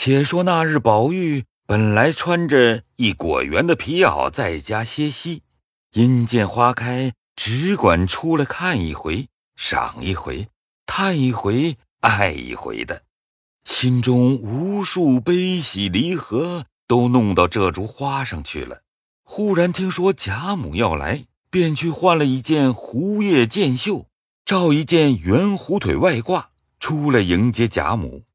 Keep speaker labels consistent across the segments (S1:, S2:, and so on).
S1: 且说那日，宝玉本来穿着一果园的皮袄在家歇息，因见花开，只管出来看一回，赏一回，叹一回，爱一回的，心中无数悲喜离合都弄到这株花上去了。忽然听说贾母要来，便去换了一件狐叶箭袖，罩一件圆狐腿外褂，出来迎接贾母。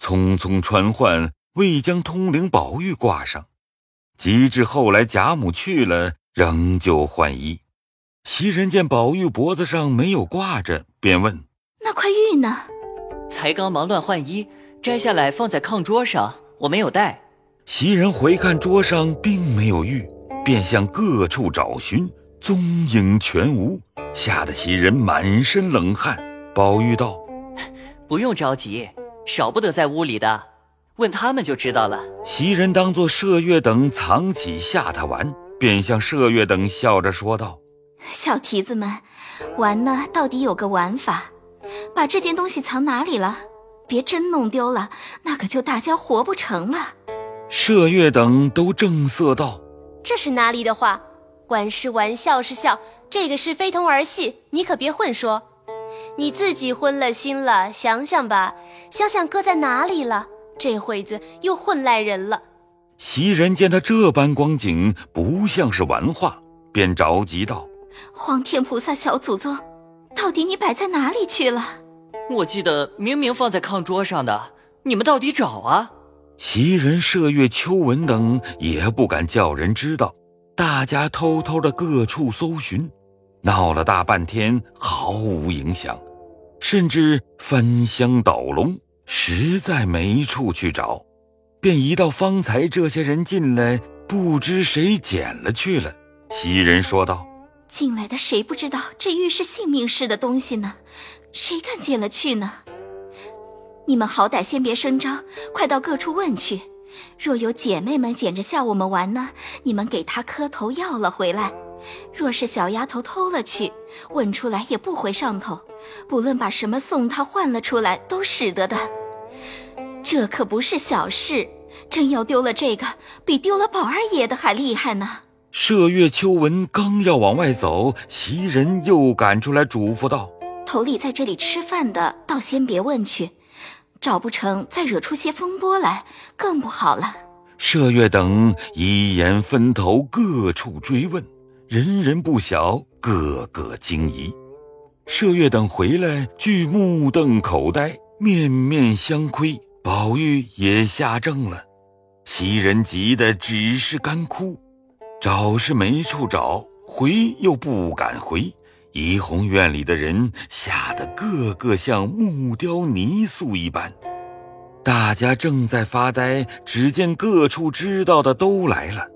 S1: 匆匆传唤，未将通灵宝玉挂上。及至后来，贾母去了，仍旧换衣。袭人见宝玉脖子上没有挂着，便问：“
S2: 那块玉呢？”
S3: 才刚忙乱换衣，摘下来放在炕桌上，我没有带。
S1: 袭人回看桌上并没有玉，便向各处找寻，踪影全无，吓得袭人满身冷汗。宝玉道：“
S3: 不用着急。”少不得在屋里的，问他们就知道了。
S1: 袭人当作麝月等藏起吓他玩，便向麝月等笑着说道：“
S2: 小蹄子们，玩呢到底有个玩法，把这件东西藏哪里了？别真弄丢了，那可就大家活不成了。”
S1: 麝月等都正色道：“
S4: 这是哪里的话？玩是玩，笑是笑，这个是非同儿戏，你可别混说。”你自己昏了心了，想想吧，想想搁在哪里了？这会子又混赖人了。
S1: 袭人见他这般光景，不像是玩话，便着急道：“
S2: 皇天菩萨小祖宗，到底你摆在哪里去了？
S3: 我记得明明放在炕桌上的，你们到底找啊？”
S1: 袭人、麝月、秋纹等也不敢叫人知道，大家偷偷的各处搜寻。闹了大半天，毫无影响，甚至翻箱倒笼，实在没处去找，便一到方才这些人进来，不知谁捡了去了。袭人说道：“
S2: 进来的谁不知道这玉是性命似的东西呢？谁敢捡了去呢？你们好歹先别声张，快到各处问去。若有姐妹们捡着笑我们玩呢，你们给她磕头要了回来。”若是小丫头偷了去，问出来也不回上头，不论把什么送她换了出来，都使得的。这可不是小事，真要丢了这个，比丢了宝二爷的还厉害呢。
S1: 麝月、秋纹刚要往外走，袭人又赶出来嘱咐道：“
S2: 头里在这里吃饭的，倒先别问去，找不成再惹出些风波来，更不好了。”
S1: 麝月等一言分头，各处追问。人人不晓，个个惊疑。麝月等回来，俱目瞪口呆，面面相窥。宝玉也吓怔了，袭人急得只是干哭，找是没处找，回又不敢回。怡红院里的人吓得个个像木雕泥塑一般。大家正在发呆，只见各处知道的都来了。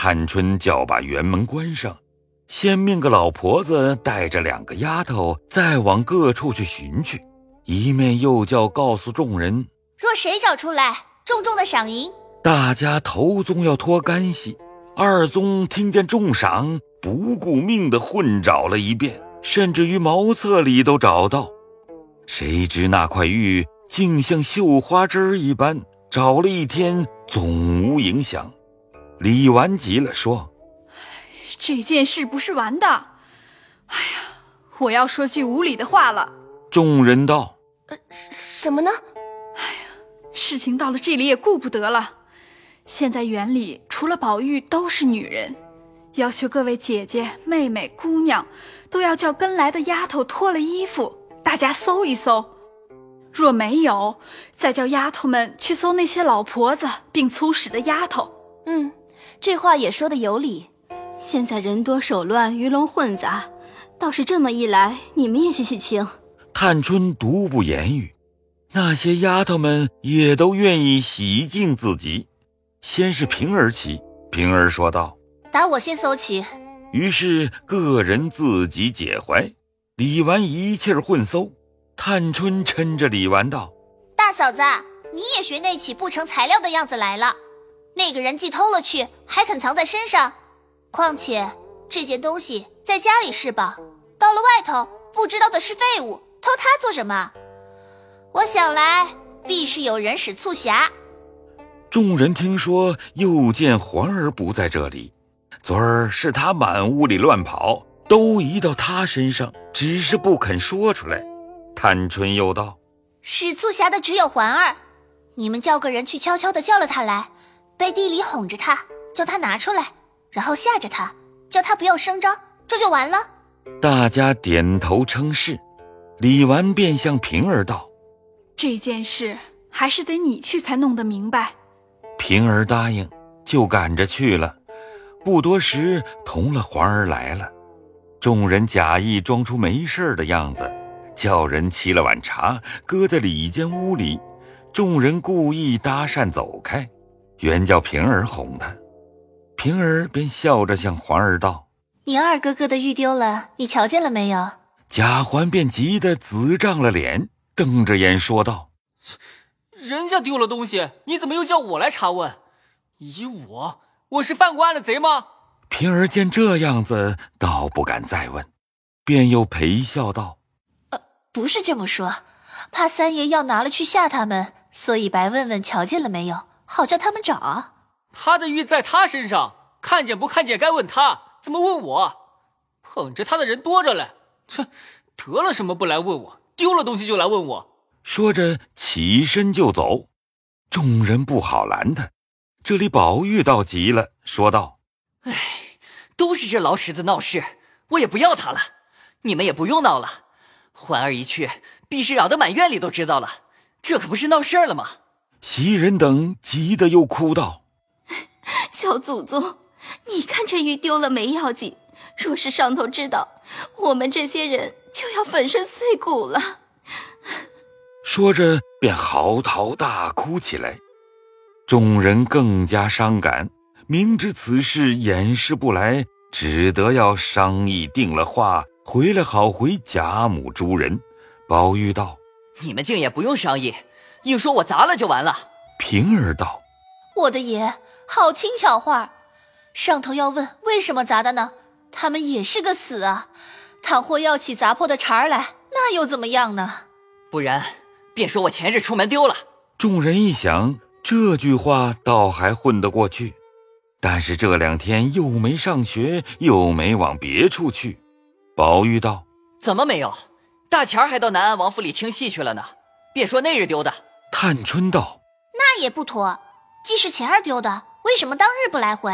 S1: 探春叫把园门关上，先命个老婆子带着两个丫头再往各处去寻去，一面又叫告诉众人：
S5: 若谁找出来，重重的赏银。
S1: 大家头宗要脱干系，二宗听见重赏，不顾命的混找了一遍，甚至于茅厕里都找到，谁知那块玉竟像绣花针一般，找了一天总无影响。李纨急了，说：“
S6: 这件事不是玩的。哎呀，我要说句无理的话了。”
S1: 众人道：“
S4: 呃，什么呢？”
S6: 哎呀，事情到了这里也顾不得了。现在园里除了宝玉都是女人，要求各位姐姐、妹妹、姑娘都要叫跟来的丫头脱了衣服，大家搜一搜。若没有，再叫丫头们去搜那些老婆子并粗使的丫头。
S2: 嗯。这话也说的有理，现在人多手乱，鱼龙混杂，倒是这么一来，你们也洗洗清。
S1: 探春独不言语，那些丫头们也都愿意洗净自己。先是平儿起，平儿说道：“
S5: 打我先搜起。”
S1: 于是各人自己解怀。李纨一气儿混搜，探春嗔着李纨道：“
S5: 大嫂子，你也学那起不成材料的样子来了。”那个人既偷了去，还肯藏在身上。况且这件东西在家里是宝，到了外头不知道的是废物，偷它做什么？我想来，必是有人使促狭。
S1: 众人听说，又见环儿不在这里，昨儿是他满屋里乱跑，都移到他身上，只是不肯说出来。探春又道：“
S5: 使促狭的只有环儿，你们叫个人去悄悄的叫了他来，背地里哄着他，叫他拿出来，然后吓着他，叫他不要声张，这就完了。”
S1: 大家点头称是。李纨便向平儿道：“
S6: 这件事还是得你去才弄得明白。”
S1: 平儿答应，就赶着去了。不多时，同了环儿来了。众人假意装出没事的样子，叫人沏了碗茶，搁在里间屋里。众人故意搭讪走开，原叫平儿哄他。平儿便笑着向环儿道：“
S5: 你二哥哥的玉丢了，你瞧见了没有？”
S1: 贾环便急得紫涨了脸，瞪着眼说道：“
S7: 人家丢了东西，你怎么又叫我来查问？以我，我是犯过案的贼吗？”
S1: 平儿见这样子，倒不敢再问，便又陪笑道：“
S5: 呃，不是这么说，怕三爷要拿了去吓他们，所以白问问瞧见了没有，好叫他们找。
S7: 他的玉在他身上，看见不看见该问他，怎么问我？捧着他的人多着嘞。”哼，得了什么不来问我？丢了东西就来问我。
S1: 说着起身就走，众人不好拦他。这里宝玉倒急了，说道：“
S3: 哎，都是这老婶子闹事，我也不要他了。你们也不用闹了。环儿一去，必是扰得满院里都知道了，这可不是闹事儿了吗？”
S1: 袭人等急得又哭道：“
S2: 小祖宗，你看这鱼丢了没要紧。”若是上头知道，我们这些人就要粉身碎骨了。
S1: 说着，便嚎啕大哭起来。众人更加伤感，明知此事掩饰不来，只得要商议定了话，回来好回贾母诸人。宝玉道：“
S3: 你们竟也不用商议，硬说我砸了就完了。”
S1: 平儿道：“
S5: 我的爷，好轻巧话，上头要问为什么砸的呢？”他们也是个死啊！倘或要起砸破的茬儿来，那又怎么样呢？
S3: 不然，便说我前日出门丢了。
S1: 众人一想，这句话倒还混得过去。但是这两天又没上学，又没往别处去。宝玉道：“
S3: 怎么没有？大钱儿还到南安王府里听戏去了呢。便说那日丢的。”
S1: 探春道：“
S5: 那也不妥。既是前儿丢的，为什么当日不来回？”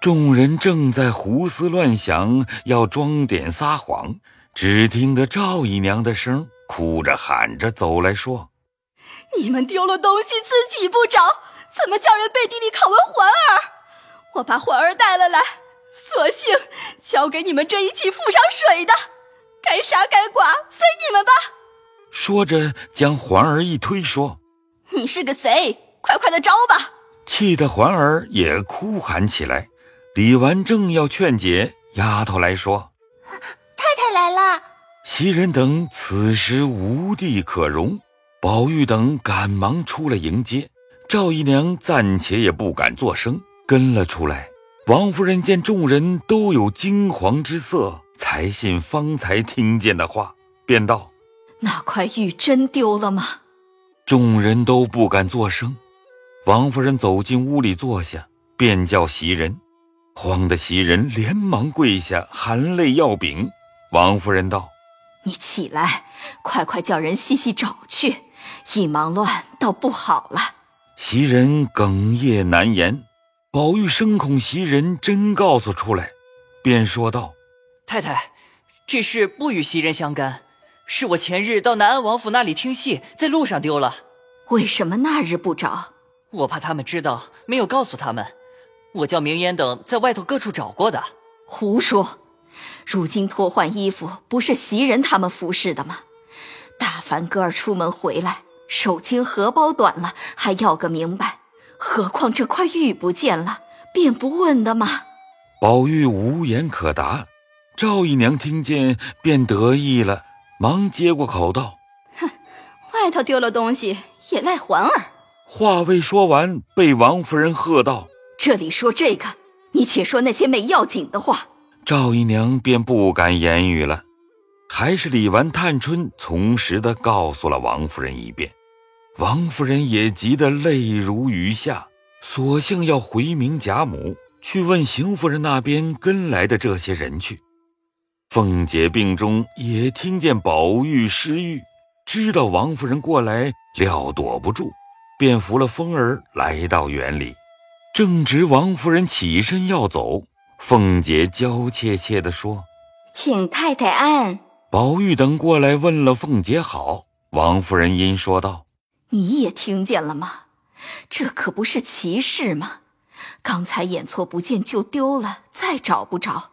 S1: 众人正在胡思乱想，要装点撒谎，只听得赵姨娘的声，哭着喊着走来说：“
S2: 你们丢了东西自己不找，怎么叫人背地里拷问环儿？我把环儿带了来，索性交给你们这一起赴上水的，该杀该剐随你们吧。”
S1: 说着，将环儿一推，说：“
S2: 你是个贼，快快的招吧！”
S1: 气得环儿也哭喊起来。李纨正要劝解，丫头来说：“
S5: 太太来了。”
S1: 袭人等此时无地可容，宝玉等赶忙出来迎接。赵姨娘暂且也不敢作声，跟了出来。王夫人见众人都有惊惶之色，才信方才听见的话，便道：“
S2: 那块玉真丢了吗？”
S1: 众人都不敢作声。王夫人走进屋里坐下，便叫袭人。慌得袭人连忙跪下，含泪要饼。王夫人道：“
S2: 你起来，快快叫人细细找去，一忙乱倒不好了。”
S1: 袭人哽咽难言。宝玉生恐袭人真告诉出来，便说道：“
S3: 太太，这事不与袭人相干，是我前日到南安王府那里听戏，在路上丢了。
S2: 为什么那日不找？
S3: 我怕他们知道，没有告诉他们。”我叫明烟等在外头各处找过的，
S2: 胡说！如今脱换衣服不是袭人他们服侍的吗？大凡哥儿出门回来，手巾荷包短了，还要个明白。何况这块玉不见了，便不问的吗？
S1: 宝玉无言可答。赵姨娘听见，便得意了，忙接过口道：“
S2: 哼，外头丢了东西，也赖环儿。”
S1: 话未说完，被王夫人喝道。
S2: 这里说这个，你且说那些没要紧的话。
S1: 赵姨娘便不敢言语了，还是李纨、探春从实的告诉了王夫人一遍。王夫人也急得泪如雨下，索性要回明贾母，去问邢夫人那边跟来的这些人去。凤姐病中也听见宝玉失玉，知道王夫人过来，料躲不住，便扶了风儿来到园里。正值王夫人起身要走，凤姐娇怯怯地说：“
S2: 请太太安。”
S1: 宝玉等过来问了凤姐好，王夫人因说道：“
S2: 你也听见了吗？这可不是奇事吗？刚才眼错不见就丢了，再找不着。”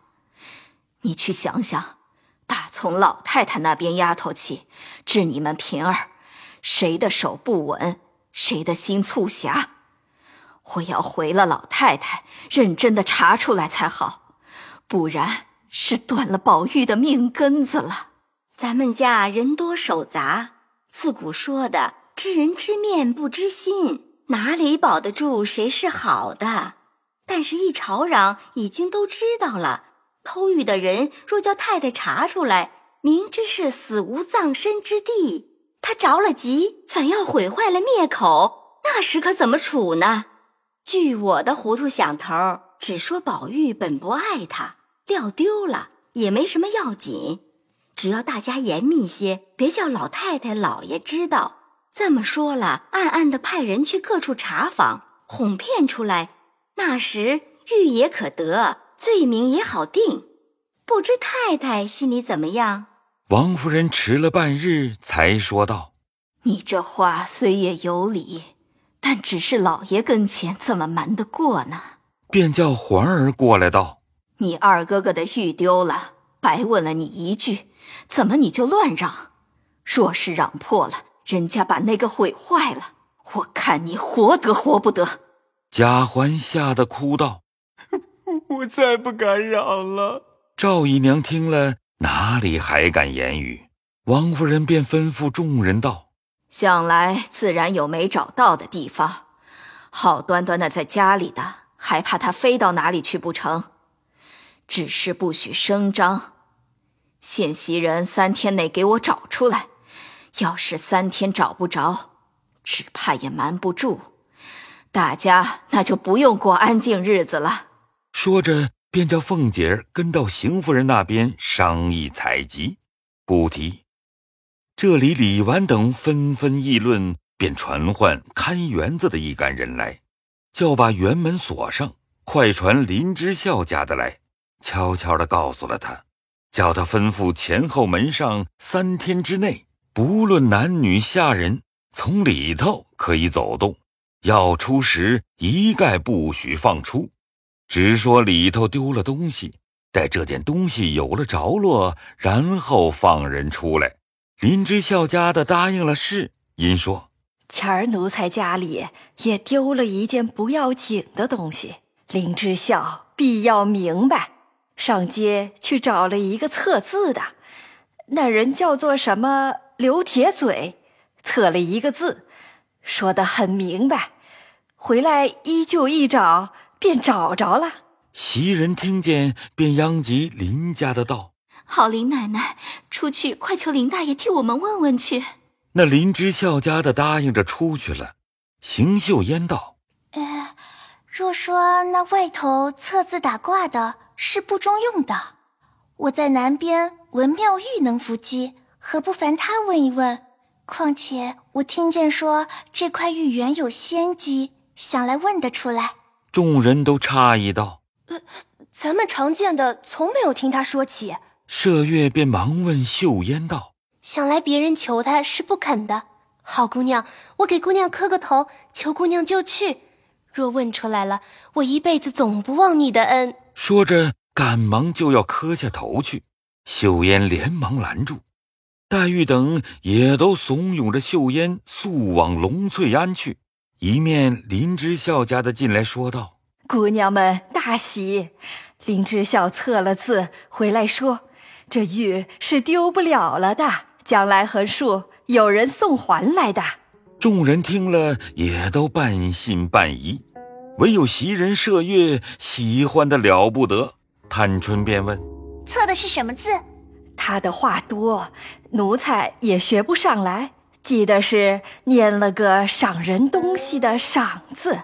S2: 你去想想，打从老太太那边丫头起，至你们平儿，谁的手不稳，谁的心促狭。我要回了老太太，认真的查出来才好，不然是断了宝玉的命根子了。
S8: 咱们家人多手杂，自古说的“知人知面不知心”，哪里保得住谁是好的？但是，一吵嚷，已经都知道了。偷玉的人若叫太太查出来，明知是死无葬身之地，他着了急，反要毁坏了灭口，那时可怎么处呢？据我的糊涂想头，只说宝玉本不爱他，料丢了也没什么要紧，只要大家严密些，别叫老太太、老爷知道。这么说了，暗暗的派人去各处查访，哄骗出来，那时玉也可得。罪名也好定，不知太太心里怎么样？
S1: 王夫人迟了半日，才说道：“
S2: 你这话虽也有理，但只是老爷跟前，怎么瞒得过呢？”
S1: 便叫环儿过来道：“
S2: 你二哥哥的玉丢了，白问了你一句，怎么你就乱嚷？若是嚷破了，人家把那个毁坏了，我看你活得活不得。”
S1: 贾环吓得哭道。
S7: 我再不敢嚷了。
S1: 赵姨娘听了，哪里还敢言语？王夫人便吩咐众人道：“
S2: 想来自然有没找到的地方，好端端的在家里的，还怕他飞到哪里去不成？只是不许声张，现袭人三天内给我找出来。要是三天找不着，只怕也瞒不住，大家那就不用过安静日子了。”
S1: 说着，便叫凤姐儿跟到邢夫人那边商议采集。不提，这里李纨等纷纷议论，便传唤看园子的一干人来，叫把园门锁上，快传林之孝家的来，悄悄的告诉了他，叫他吩咐前后门上三天之内，不论男女下人，从里头可以走动，要出时一概不许放出。只说里头丢了东西，待这件东西有了着落，然后放人出来。林之孝家的答应了事，因说：“
S9: 前儿奴才家里也丢了一件不要紧的东西，林之孝必要明白。上街去找了一个测字的，那人叫做什么刘铁嘴，测了一个字，说得很明白。回来依旧一找。”便找着了。
S1: 袭人听见，便央及林家的道：“
S2: 好，林奶奶，出去快求林大爷替我们问问去。”
S1: 那林之孝家的答应着出去了。邢岫烟道：“
S5: 呃，若说那外头测字打卦的是不中用的，我在南边闻妙玉能伏击，何不烦他问一问？况且我听见说这块玉原有仙机，想来问得出来。”
S1: 众人都诧异道：“
S4: 呃，咱们常见的从没有听他说起。”
S1: 麝月便忙问秀烟道：“
S4: 想来别人求他是不肯的。好姑娘，我给姑娘磕个头，求姑娘就去。若问出来了，我一辈子总不忘你的恩。”
S1: 说着，赶忙就要磕下头去。秀烟连忙拦住，黛玉等也都怂恿着秀烟速往龙翠庵去。一面，林之孝家的进来说道：“
S9: 姑娘们大喜，林之孝测了字回来说，这玉是丢不了了的，将来横竖有人送还来的。”
S1: 众人听了，也都半信半疑，唯有袭人、麝月喜欢的了不得。探春便问：“
S5: 测的是什么字？”
S9: 他的话多，奴才也学不上来。记得是念了个赏人东西的“赏”字，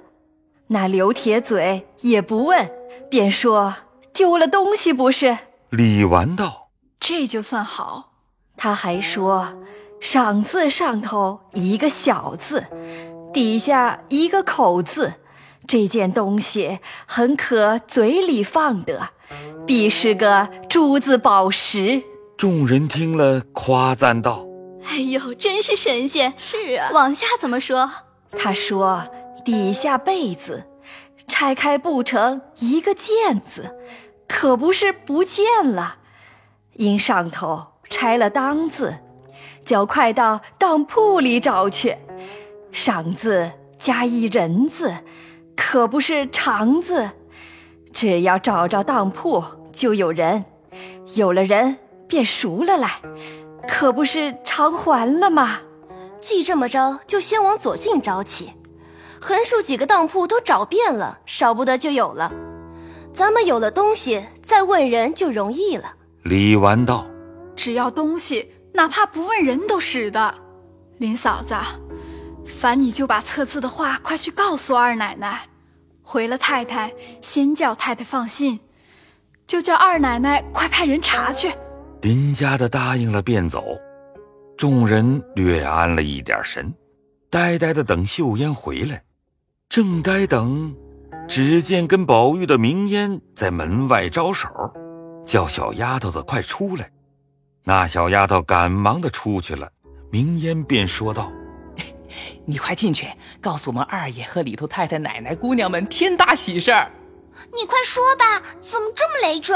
S9: 那刘铁嘴也不问，便说丢了东西不是？
S1: 李纨道：“
S6: 这就算好。”
S9: 他还说，赏字上头一个小字，底下一个口字，这件东西很可嘴里放得，必是个珠子宝石。
S1: 众人听了，夸赞道：“
S2: 哎呦，真是神仙！
S5: 是啊，
S2: 往下怎么说？”
S9: 他说：“底下被子，拆开不成一个见字，可不是不见了，因上头拆了当字，叫快到当铺里找去。赏字加一人字，可不是长字，只要找着当铺，就有人，有了人便赎了来，可不是偿还了吗？”
S4: 既这么着，就先往左近找起，横竖几个当铺都找遍了，少不得就有了。咱们有了东西，再问人就容易了。
S1: 李纨道：“
S6: 只要东西，哪怕不问人都使得。林嫂子，烦你就把测字的话快去告诉二奶奶，回了太太，先叫太太放心，就叫二奶奶快派人查去。”
S1: 林家的答应了，便走。众人略安了一点神，呆呆的等秀烟回来。正呆等，只见跟宝玉的明烟在门外招手，叫小丫头子快出来。那小丫头赶忙的出去了。明烟便说道：“
S10: 你快进去，告诉我们二爷和里头太太、奶奶、姑娘们天大喜事儿。
S5: 你快说吧，怎么这么累赘？”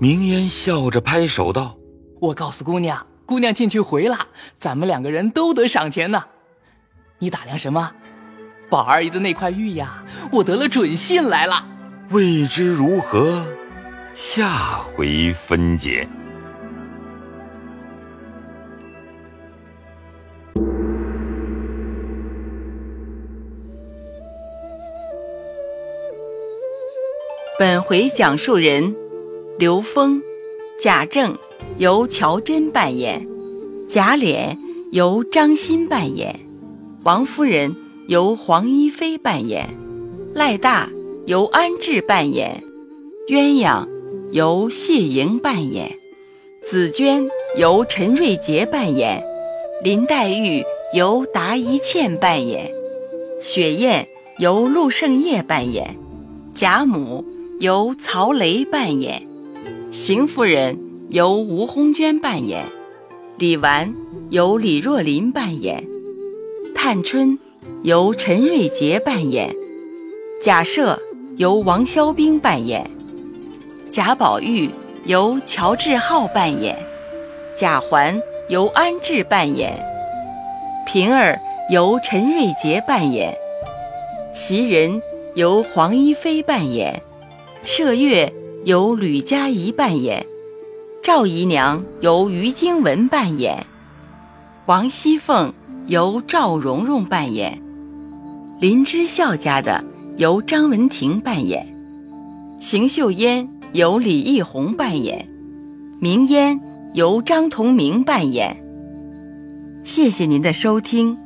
S1: 明烟笑着拍手道：“
S10: 我告诉姑娘。”姑娘进去回了，咱们两个人都得赏钱呢。你打量什么？宝二爷的那块玉呀，我得了准信来了。
S1: 未知如何，下回分解。
S11: 本回讲述人：刘峰、贾政。由乔真扮演，贾琏由张欣扮演，王夫人由黄一飞扮演，赖大由安志扮演，鸳鸯由谢莹扮演，紫娟由陈瑞杰扮演，林黛玉由达一茜扮演，雪雁由陆胜业扮演，贾母由曹雷扮演，邢夫人。由吴红娟扮演，李纨由李若琳扮演，探春由陈瑞杰扮演，贾赦由王肖兵扮演，贾宝玉由乔志浩扮演，贾环由安志扮演，平儿由陈瑞杰扮演，袭人由黄一飞扮演，麝月由吕佳怡扮演。赵姨娘由于经文扮演，王熙凤由赵蓉蓉扮演，林之孝家的由张文婷扮演，邢岫烟由李易红扮演，明烟由张同明扮演。谢谢您的收听。